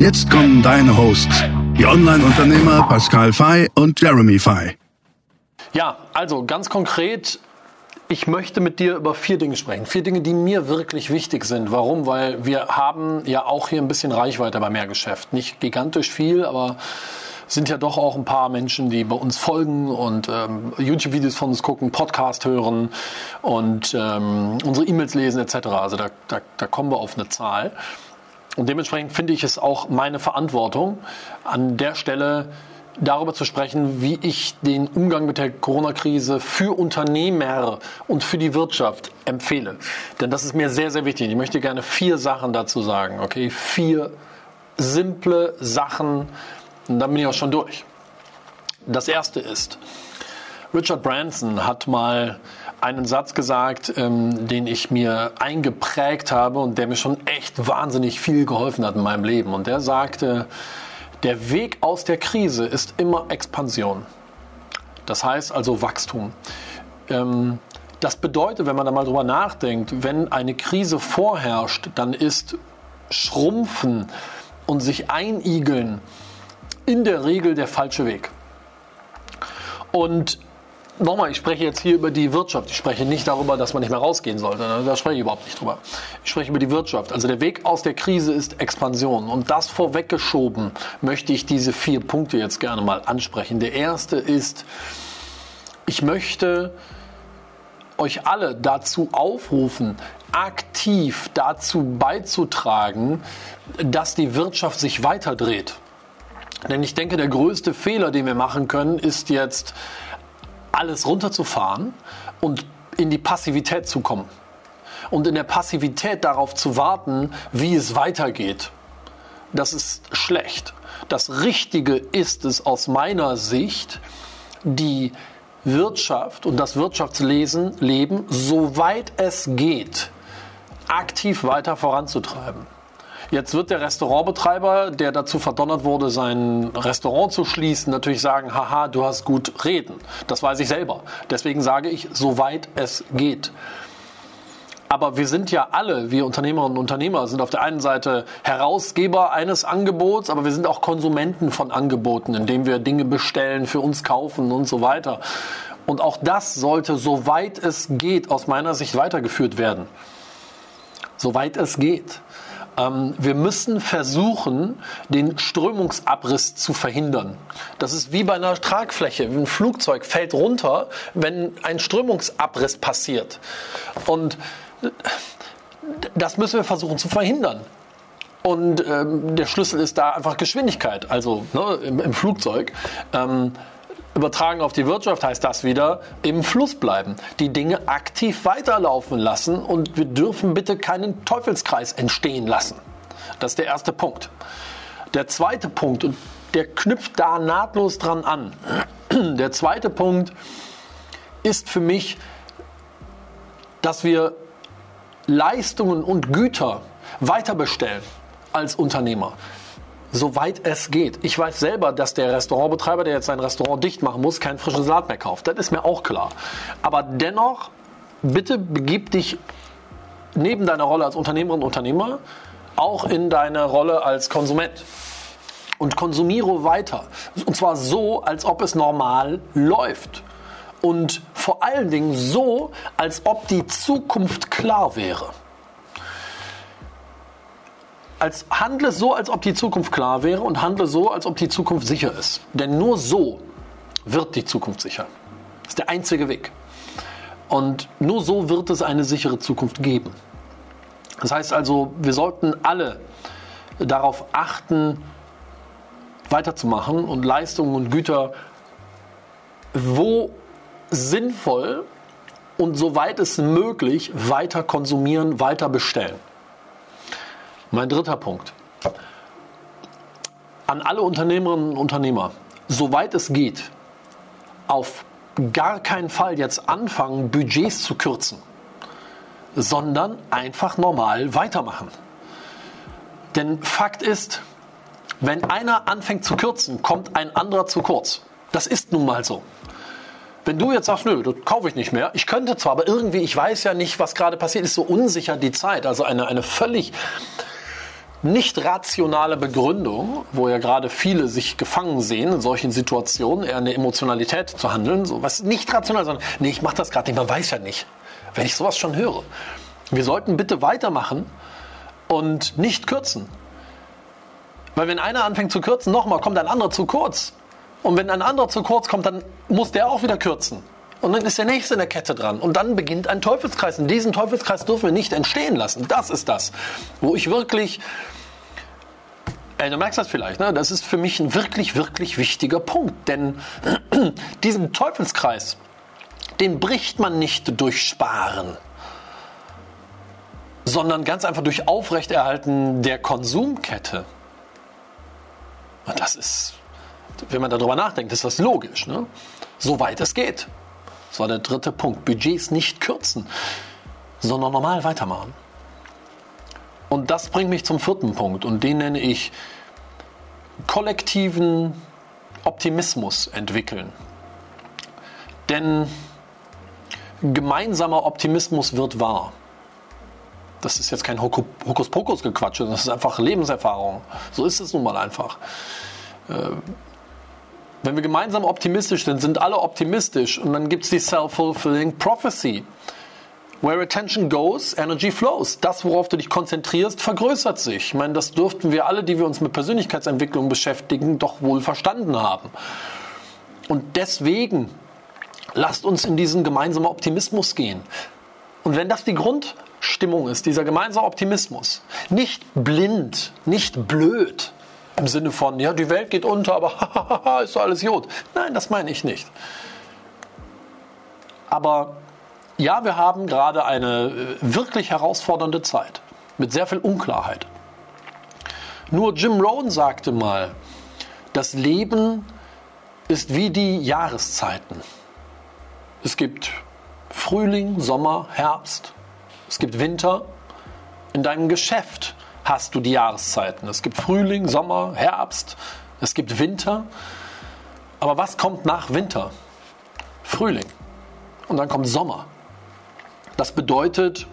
Jetzt kommen deine Hosts, die Online-Unternehmer Pascal Fay und Jeremy Fay. Ja, also ganz konkret, ich möchte mit dir über vier Dinge sprechen. Vier Dinge, die mir wirklich wichtig sind. Warum? Weil wir haben ja auch hier ein bisschen Reichweite bei Mehrgeschäft. Nicht gigantisch viel, aber sind ja doch auch ein paar Menschen, die bei uns folgen und ähm, YouTube-Videos von uns gucken, Podcast hören und ähm, unsere E-Mails lesen etc. Also da, da, da kommen wir auf eine Zahl. Und dementsprechend finde ich es auch meine Verantwortung, an der Stelle darüber zu sprechen, wie ich den Umgang mit der Corona-Krise für Unternehmer und für die Wirtschaft empfehle. Denn das ist mir sehr, sehr wichtig. Ich möchte gerne vier Sachen dazu sagen. Okay, vier simple Sachen. Und dann bin ich auch schon durch. Das erste ist, Richard Branson hat mal einen Satz gesagt, ähm, den ich mir eingeprägt habe und der mir schon echt wahnsinnig viel geholfen hat in meinem Leben. Und der sagte, der Weg aus der Krise ist immer Expansion. Das heißt also Wachstum. Ähm, das bedeutet, wenn man da mal drüber nachdenkt, wenn eine Krise vorherrscht, dann ist Schrumpfen und sich einigeln in der Regel der falsche Weg. Und nochmal, ich spreche jetzt hier über die Wirtschaft. Ich spreche nicht darüber, dass man nicht mehr rausgehen sollte. Ne? Da spreche ich überhaupt nicht drüber. Ich spreche über die Wirtschaft. Also der Weg aus der Krise ist Expansion. Und das vorweggeschoben möchte ich diese vier Punkte jetzt gerne mal ansprechen. Der erste ist, ich möchte euch alle dazu aufrufen, aktiv dazu beizutragen, dass die Wirtschaft sich weiterdreht. Denn ich denke, der größte Fehler, den wir machen können, ist jetzt alles runterzufahren und in die Passivität zu kommen. Und in der Passivität darauf zu warten, wie es weitergeht. Das ist schlecht. Das Richtige ist es aus meiner Sicht, die Wirtschaft und das Wirtschaftslesen, Leben, soweit es geht, aktiv weiter voranzutreiben. Jetzt wird der Restaurantbetreiber, der dazu verdonnert wurde, sein Restaurant zu schließen, natürlich sagen, haha, du hast gut reden. Das weiß ich selber. Deswegen sage ich, soweit es geht. Aber wir sind ja alle, wir Unternehmerinnen und Unternehmer, sind auf der einen Seite Herausgeber eines Angebots, aber wir sind auch Konsumenten von Angeboten, indem wir Dinge bestellen, für uns kaufen und so weiter. Und auch das sollte, soweit es geht, aus meiner Sicht weitergeführt werden. Soweit es geht. Ähm, wir müssen versuchen, den Strömungsabriss zu verhindern. Das ist wie bei einer Tragfläche. Ein Flugzeug fällt runter, wenn ein Strömungsabriss passiert. Und das müssen wir versuchen zu verhindern. Und ähm, der Schlüssel ist da einfach Geschwindigkeit, also ne, im, im, Flugzeug. Ähm, Übertragen auf die Wirtschaft heißt das wieder im Fluss bleiben, die Dinge aktiv weiterlaufen lassen und wir dürfen bitte keinen Teufelskreis entstehen lassen. Das ist der erste Punkt. Der zweite Punkt, und der knüpft da nahtlos dran an. Der zweite Punkt ist für mich, dass wir Leistungen und Güter weiter bestellen als Unternehmer soweit es geht. Ich weiß selber, dass der Restaurantbetreiber, der jetzt sein Restaurant dicht machen muss, keinen frischen Salat mehr kauft. Das ist mir auch klar. Aber dennoch, bitte begib dich neben deiner Rolle als Unternehmerin und Unternehmer auch in deine Rolle als Konsument. Und konsumiere weiter. Und zwar so, als ob es normal läuft. Und vor allen Dingen so, als ob die Zukunft klar wäre als handle so, als ob die Zukunft klar wäre und handle so, als ob die Zukunft sicher ist. Denn nur so wird die Zukunft sicher. Das ist der einzige Weg. Und nur so wird es eine sichere Zukunft geben. Das heißt also, wir sollten alle darauf achten, weiterzumachen und Leistungen und Güter wo sinnvoll und soweit es möglich weiter konsumieren, weiter bestellen. Mein dritter Punkt. an alle Unternehmerinnen und Unternehmer, soweit es geht, auf gar keinen Fall jetzt anfangen, Budgets zu kürzen, sondern einfach normal weitermachen. Denn Fakt ist, wenn einer anfängt zu kürzen, kommt ein anderer zu kurz. Das ist nun mal so. Wenn du jetzt sagst, nö, das kaufe ich nicht mehr, ich könnte zwar, aber irgendwie, ich weiß ja nicht, was gerade passiert, ist so unsicher die Zeit. Also eine, eine völlig nicht rationale Begründung, wo ja gerade viele sich gefangen sehen in solchen Situationen, eher eine Emotionalität zu handeln, so was nicht rational, sondern nee, ich mache das gerade nicht, man weiß ja nicht. Wenn ich sowas schon höre. Wir sollten bitte weitermachen und nicht kürzen. Weil wenn einer anfängt zu kürzen, nochmal, kommt ein anderer zu kurz. Und wenn ein anderer zu kurz kommt, dann muss der auch wieder kürzen. Und dann ist der nächste in der Kette dran. Und dann beginnt ein Teufelskreis. Und diesen Teufelskreis dürfen wir nicht entstehen lassen. Das ist das, wo ich wirklich. Ey, du merkst das vielleicht, ne? Das ist für mich ein wirklich, wirklich wichtiger Punkt. Denn diesen Teufelskreis, den bricht man nicht durch Sparen, sondern ganz einfach durch Aufrechterhalten der Konsumkette. Und das ist, wenn man darüber nachdenkt, ist das logisch, ne? soweit es geht. Das war der dritte Punkt. Budgets nicht kürzen, sondern normal weitermachen. Und das bringt mich zum vierten Punkt und den nenne ich kollektiven Optimismus entwickeln. Denn gemeinsamer Optimismus wird wahr. Das ist jetzt kein Hokuspokus-Gequatsche, das ist einfach Lebenserfahrung. So ist es nun mal einfach. Wenn wir gemeinsam optimistisch sind, sind alle optimistisch und dann gibt es die Self-Fulfilling Prophecy. Where attention goes, energy flows. Das, worauf du dich konzentrierst, vergrößert sich. Ich meine, das dürften wir alle, die wir uns mit Persönlichkeitsentwicklung beschäftigen, doch wohl verstanden haben. Und deswegen lasst uns in diesen gemeinsamen Optimismus gehen. Und wenn das die Grundstimmung ist, dieser gemeinsame Optimismus, nicht blind, nicht blöd, im Sinne von, ja, die Welt geht unter, aber ist doch alles Jod. Nein, das meine ich nicht. Aber ja, wir haben gerade eine äh, wirklich herausfordernde Zeit mit sehr viel Unklarheit. Nur Jim Rohn sagte mal, das Leben ist wie die Jahreszeiten. Es gibt Frühling, Sommer, Herbst, es gibt Winter. In deinem Geschäft hast du die Jahreszeiten. Es gibt Frühling, Sommer, Herbst, es gibt Winter. Aber was kommt nach Winter? Frühling. Und dann kommt Sommer. Das bedeutet,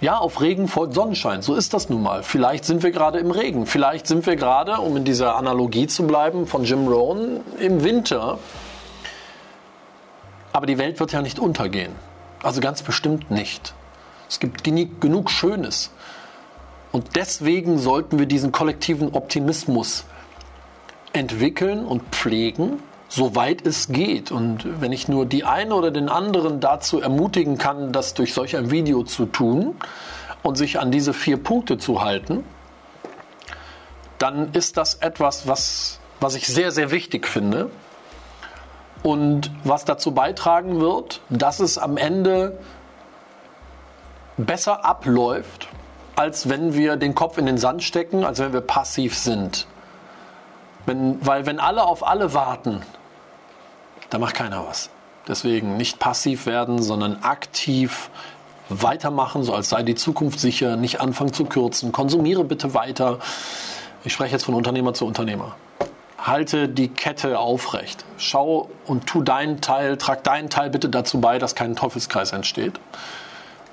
ja, auf Regen folgt Sonnenschein. So ist das nun mal. Vielleicht sind wir gerade im Regen. Vielleicht sind wir gerade, um in dieser Analogie zu bleiben von Jim Rohn, im Winter. Aber die Welt wird ja nicht untergehen. Also ganz bestimmt nicht. Es gibt genug Schönes. Und deswegen sollten wir diesen kollektiven Optimismus entwickeln und pflegen, soweit es geht. Und wenn ich nur die eine oder den anderen dazu ermutigen kann, das durch solch ein Video zu tun und sich an diese vier Punkte zu halten, dann ist das etwas, was, was ich sehr, sehr wichtig finde und was dazu beitragen wird, dass es am Ende besser abläuft als wenn wir den Kopf in den Sand stecken, als wenn wir passiv sind. Wenn, weil wenn alle auf alle warten, dann macht keiner was. Deswegen nicht passiv werden, sondern aktiv weitermachen, so als sei die Zukunft sicher, nicht anfangen zu kürzen. Konsumiere bitte weiter. Ich spreche jetzt von Unternehmer zu Unternehmer. Halte die Kette aufrecht. Schau und tu deinen Teil, trag deinen Teil bitte dazu bei, dass kein Teufelskreis entsteht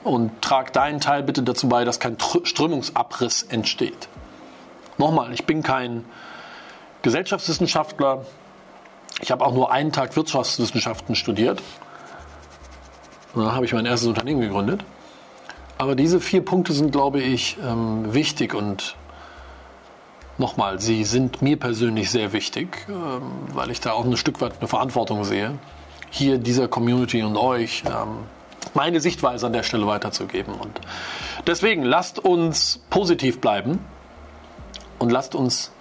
und trag deinen Teil bitte dazu bei, dass kein Strömungsabriss entsteht. Nochmal, ich bin kein Gesellschaftswissenschaftler. Ich habe auch nur einen Tag Wirtschaftswissenschaften studiert. Da habe ich mein erstes Unternehmen gegründet. Aber diese vier Punkte sind, glaube ich, ähm, wichtig und nochmal, sie sind mir persönlich sehr wichtig, ähm, weil ich da auch ein Stück weit eine Verantwortung sehe, hier dieser Community und euch ähm, meine Sichtweise an der Stelle weiterzugeben. Und deswegen lasst uns positiv bleiben und lasst uns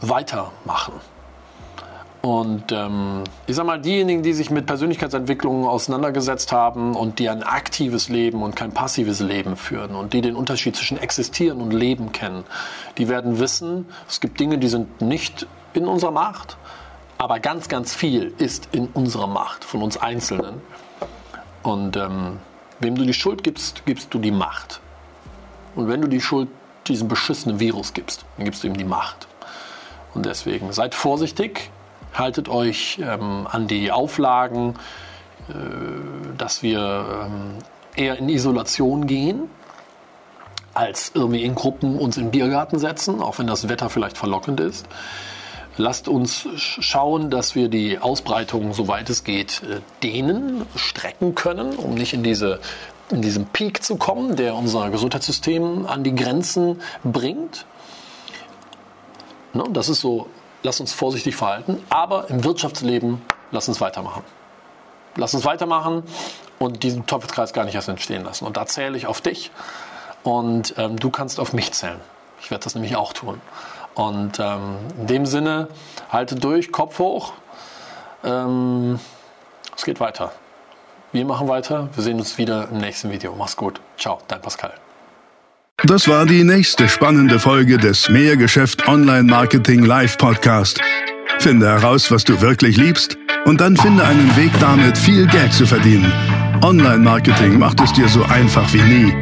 weitermachen. Und ähm, ich sag mal, diejenigen, die sich mit Persönlichkeitsentwicklung auseinandergesetzt haben und die ein aktives Leben und kein passives Leben führen und die den Unterschied zwischen existieren und leben kennen, die werden wissen, es gibt Dinge, die sind nicht in unserer Macht, aber ganz, ganz viel ist in unserer Macht von uns Einzelnen. Und ähm, wem du die Schuld gibst, gibst du die Macht. Und wenn du die Schuld diesem beschissenen Virus gibst, dann gibst du ihm die Macht. Und deswegen seid vorsichtig, haltet euch ähm, an die Auflagen, äh, dass wir ähm, eher in Isolation gehen, als irgendwie in Gruppen uns im Biergarten setzen, auch wenn das Wetter vielleicht verlockend ist. Lasst uns schauen, dass wir die Ausbreitung, soweit es geht, äh, dehnen, strecken können, um nicht in, diese, in diesen Peak zu kommen, der unser Gesundheitssystem an die Grenzen bringt. Ne, das ist so lass uns vorsichtig verhalten, aber im Wirtschaftsleben lass uns weitermachen. Lass uns weitermachen und diesen Teufelskreis gar nicht erst entstehen lassen. Und da zähle ich auf dich und ähm, du kannst auf mich zählen. Ich werde das nämlich auch tun. Und ähm, in dem Sinne, halte durch, Kopf hoch. Ähm, es geht weiter. Wir machen weiter. Wir sehen uns wieder im nächsten Video. Mach's gut. Ciao, dein Pascal. Das war die nächste spannende Folge des Mehrgeschäft Online Marketing Live Podcast. Finde heraus, was du wirklich liebst und dann finde einen Weg damit, viel Geld zu verdienen. Online Marketing macht es dir so einfach wie nie.